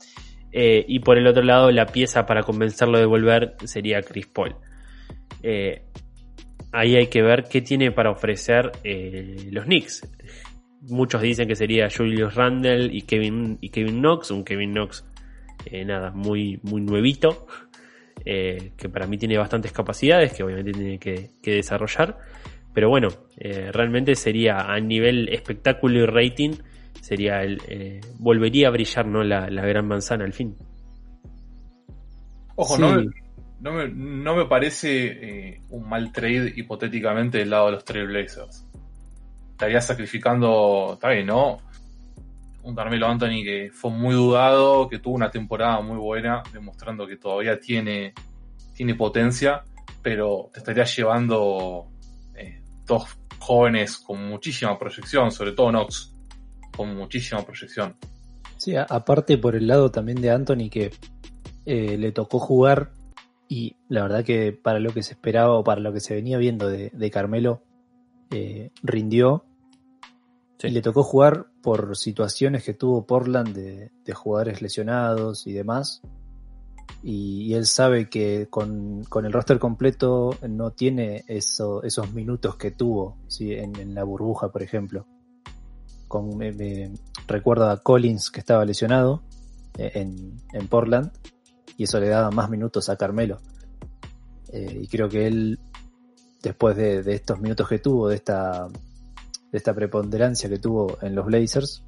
Eh, y por el otro lado, la pieza para convencerlo de volver sería Chris Paul. ahí hay que ver qué tiene para ofrecer los Knicks muchos dicen que sería Julius Randle y Kevin, y Kevin Knox, un Kevin Knox, eh, nada, muy, muy nuevito, eh, que para mí tiene bastantes capacidades, que obviamente tiene que, desarrollar, pero bueno, eh, realmente sería a nivel espectáculo y rating, sería el, volvería a brillar ¿no? la, gran manzana al fin. Ojo, no, no, me, no me parece un mal trade hipotéticamente del lado de los Trailblazers estaría sacrificando, está bien, ¿no? Un Carmelo Anthony que fue muy dudado, que tuvo una temporada muy buena, demostrando que todavía tiene, tiene potencia, pero te estaría llevando eh, dos jóvenes con muchísima proyección, sobre todo Knox, con muchísima proyección. Sí, aparte por el lado también de Anthony que eh, le tocó jugar y la verdad que para lo que se esperaba o para lo que se venía viendo de, de Carmelo eh, rindió. Y le tocó jugar por situaciones que tuvo Portland de, jugadores lesionados y demás. Y, y él sabe que con, con, el roster completo no tiene eso, esos minutos que tuvo ¿sí? en, en, la burbuja, por ejemplo. Con, me, me, recuerdo a Collins que estaba lesionado eh, en, en, Portland y eso le daba más minutos a Carmelo. Eh, y creo que él, después de, estos minutos que tuvo, de esta, de esta preponderancia que tuvo en los Blazers,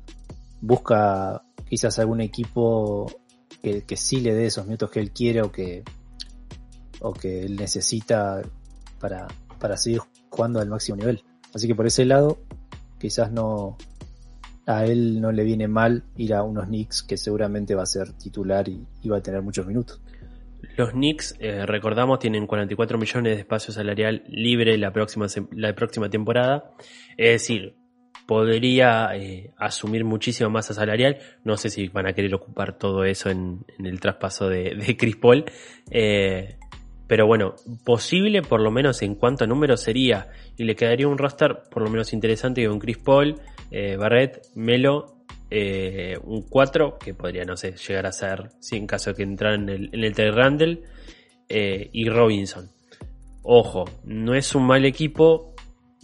busca quizás algún equipo que, que sí le dé esos minutos que él quiere o que, él necesita para, seguir jugando al máximo nivel. Así que por ese lado, quizás no a él no le viene mal ir a unos Knicks que seguramente va a ser titular y va a tener muchos minutos. Los Knicks, eh, recordamos, tienen 44 millones de espacio salarial libre la próxima, la próxima temporada. Es decir, podría eh, asumir muchísima masa salarial. No sé si van a querer ocupar todo eso en, el traspaso de, de Chris Paul. Eh, pero bueno, posible por lo menos en cuanto a números sería. Y le quedaría un roster por lo menos interesante con Chris Paul, Barrett, Melo, eh, un 4 que podría, no sé, llegar a ser, si en caso de que entraran en el, en el Terry Randall, eh, y Robinson. Ojo, no es un mal equipo,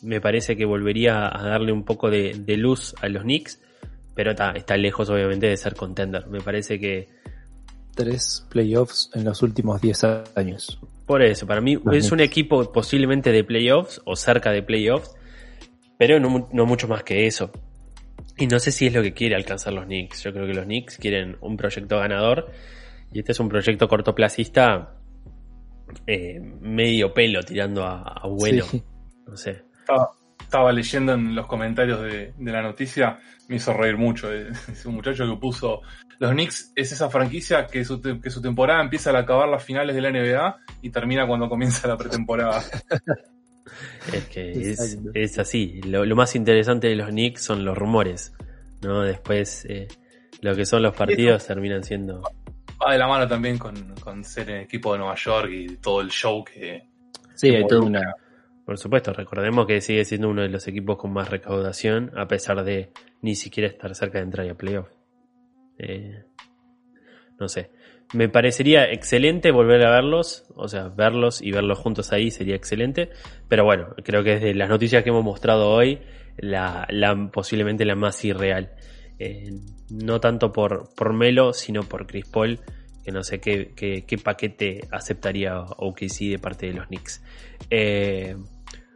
me parece que volvería a darle un poco de, de luz a los Knicks, pero está, está, lejos obviamente de ser contender. Me parece que... Tres playoffs en los últimos 10 años. Por eso, para mí los es Knicks. un equipo posiblemente de playoffs o cerca de playoffs, pero no, no, mucho más que eso. Y no sé si es lo que quiere alcanzar los Knicks. Yo creo que los Knicks quieren un proyecto ganador y este es un proyecto cortoplacista eh, medio pelo tirando a, a bueno. Sí. No sé estaba, estaba, leyendo en los comentarios de, de, la noticia, me hizo reír mucho. Es un muchacho que puso, los Knicks es esa franquicia que su, que su temporada empieza al acabar las finales de la NBA y termina cuando comienza la pretemporada. es que es, es así. Lo, lo, más interesante de los Knicks son los rumores, ¿no? Después, eh, lo que son los partidos terminan siendo... Va de la mano también con, con ser el equipo de Nueva York y todo el show que... Sí, hay toda una, por supuesto, recordemos que sigue siendo uno de los equipos con más recaudación, a pesar de ni siquiera estar cerca de entrar a playoff. Eh, no sé. Me parecería excelente volver a verlos, o sea, verlos y verlos juntos ahí sería excelente. Pero bueno, creo que desde las noticias que hemos mostrado hoy, la, posiblemente la más irreal. Eh, no tanto por, por Melo, sino por Chris Paul, que no sé qué, qué, qué paquete aceptaría OKC de parte de los Knicks. Eh,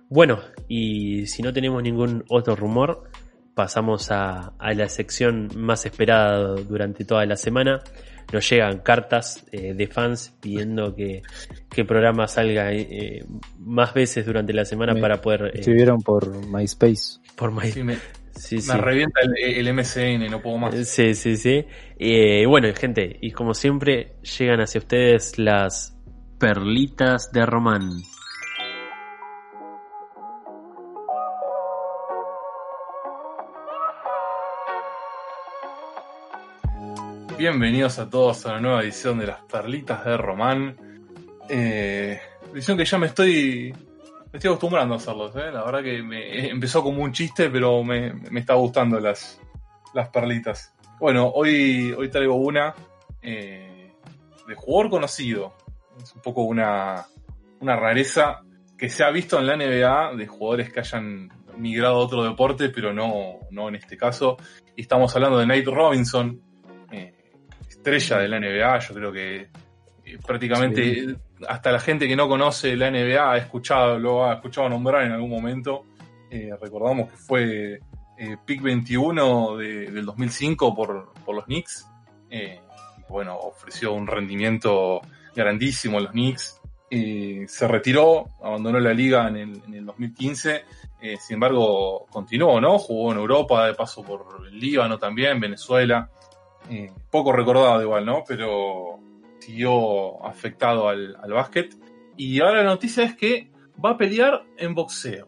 bueno, y si no tenemos ningún otro rumor, pasamos a, la sección más esperada durante toda la semana. Nos llegan cartas eh, de fans pidiendo que, que el programa salga eh, más veces durante la semana me para poder... Eh, escribieron por MySpace. Por MySpace. Sí, me, sí, me sí. revienta el, el, MCN, no puedo más. Sí, sí, sí. Eh, bueno, gente, y como siempre, llegan hacia ustedes las perlitas de Román. Bienvenidos a todos a una nueva edición de las perlitas de Román. Eh, edición que ya me estoy. Me estoy acostumbrando a hacerlos, ¿eh? La verdad que me, empezó como un chiste, pero me, me está gustando las, las perlitas. Bueno, hoy, hoy traigo una eh, de jugador conocido. Es un poco una, una rareza que se ha visto en la NBA de jugadores que hayan migrado a otro deporte, pero no, no en este caso. Y estamos hablando de Nate Robinson, eh, estrella de la NBA. Yo creo que eh, prácticamente sí. hasta la gente que no conoce la NBA ha escuchado, lo ha escuchado nombrar en algún momento. Eh, recordamos que fue eh, pick 21 de, del 2005 por, por los Knicks. Eh, bueno, ofreció un rendimiento grandísimo a los Knicks. se retiró, abandonó la liga en el, en el 2015. sin embargo, continuó, ¿no? Jugó en Europa, de paso por el Líbano también, Venezuela. Eh, poco recordado igual, ¿no? Pero siguió afectado al, al básquet. Y ahora la noticia es que va a pelear en boxeo.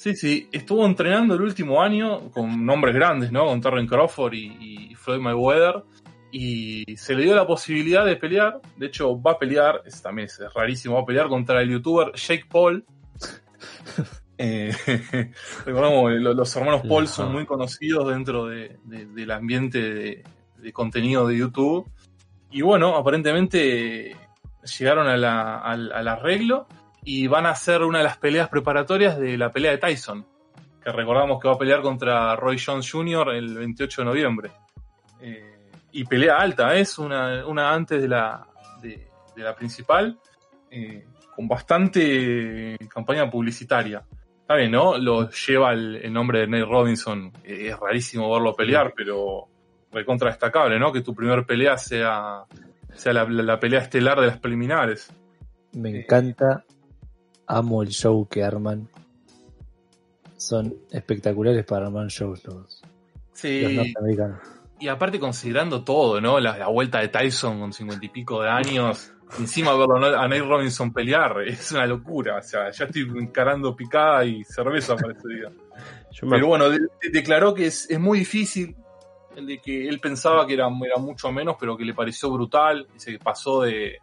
Sí, sí, estuvo entrenando el último año con nombres grandes, ¿no? Con Terry Crawford y, y, Floyd Mayweather. Y se le dio la posibilidad de pelear. De hecho, va a pelear, es, también es rarísimo, va a pelear contra el youtuber Jake Paul. eh, recordamos, los hermanos Paul son muy conocidos dentro de, de, del ambiente de, de contenido de YouTube. Y bueno, aparentemente llegaron a la- al, al arreglo y van a hacer una de las peleas preparatorias de la pelea de Tyson, que recordamos que va a pelear contra Roy Jones Jr. el 28 de noviembre. Eh, y pelea alta, es una, una antes de la, de, de la principal, eh, con bastante campaña publicitaria. Está bien, ¿no? Lo lleva el, el nombre de Nate Robinson, eh, es rarísimo verlo pelear, pero recontra destacable, ¿no? Que tu primer pelea sea, sea la, la- la pelea estelar de las preliminares. Me encanta. Amo el show que arman. Son espectaculares para armar shows los, los Sí, norteamericanos. y aparte considerando todo, ¿no? La, la vuelta de Tyson con cincuenta y pico de años, encima verlo a Nate Robinson pelear, es una locura. O sea, ya estoy encarando picada y cerveza para ese día. Yo me Pero bueno, de- de- declaró que es, es muy difícil, el de que él pensaba que era, era mucho menos, pero que le pareció brutal. Dice que pasó de,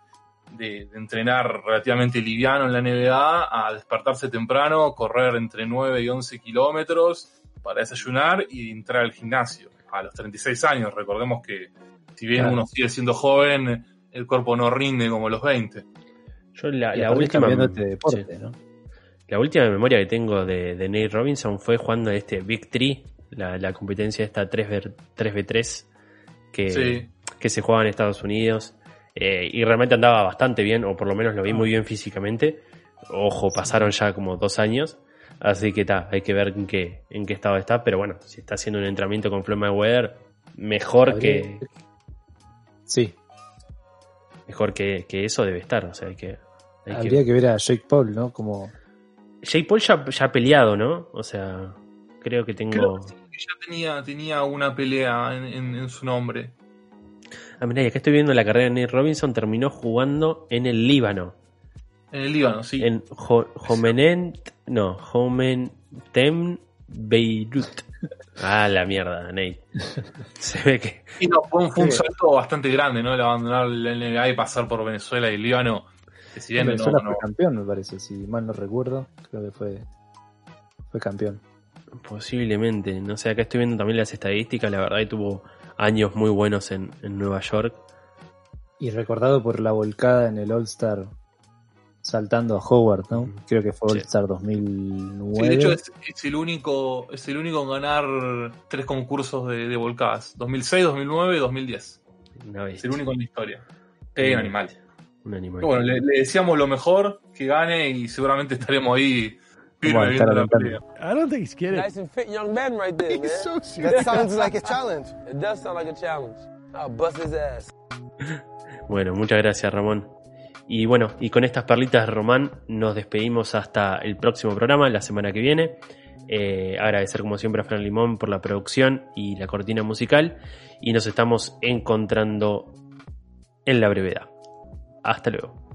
de- de entrenar relativamente liviano en la NBA a despertarse temprano, correr entre 9 y 11 kilómetros para desayunar y entrar al gimnasio. A los 36 años, recordemos que si bien Claro. uno sigue siendo joven, el cuerpo no rinde como los 20. Yo la, la última, cambiándote de deporte, sí. ¿no? la última memoria que tengo de, de Nate Robinson fue jugando este Big Three, la, la competencia esta 3v, 3v3 que, Sí. que se jugaba en Estados Unidos. Eh, y realmente andaba bastante bien, o por lo menos lo vi muy bien físicamente. Ojo, pasaron ya como dos años. Así que está, hay que ver en qué, en qué estado está. Pero bueno, si está haciendo un entrenamiento con Floyd Mayweather, mejor Habría- que, Sí, mejor que, que eso debe estar. O sea, hay que, hay que- habría que ver a Jake Paul, ¿no? Como Jake Paul ya, ya ha peleado, ¿no? O sea, creo que tengo. Creo que ya tenía, tenía una pelea en, en- en su nombre. Ah, mirá, y acá estoy viendo la carrera de Nate Robinson. Terminó jugando en el Líbano. En el Líbano, sí. En Jo- Jomenent. No, Jomentem Beirut. Ah, la mierda, Nate. Se ve que. Y no, fue un, fue un Sí. salto bastante grande, ¿no? El abandonar la NBA y pasar por Venezuela y el Líbano. Que si bien no, Venezuela no- fue campeón, me parece, si mal no recuerdo, creo que fue fue campeón. Posiblemente. No sé, acá estoy viendo también las estadísticas. La verdad, y tuvo años muy buenos en, en Nueva York. Y recordado por la volcada en el All-Star saltando a Howard, ¿no? Creo que fue Sí. All-Star 2009. Sí, de hecho es, es el único es el único en ganar tres concursos de, de volcadas. 2006, 2009 y 2010. Una Es el único en la historia. Es un animal. Un animal. Bueno, le, le deseamos lo mejor, que gane y seguramente estaremos ahí I don't think he's kidding. Nice and fit young man right there, man. That sounds like a challenge. It does sound like a challenge. I'll bust his ass. Bueno, muchas gracias, Ramón. Y bueno, y con estas perlitas de Román nos despedimos hasta el próximo programa, la semana que viene. Eh, agradecer como siempre a Fran Limón por la producción y la cortina musical. Y nos estamos encontrando en la brevedad. Hasta luego.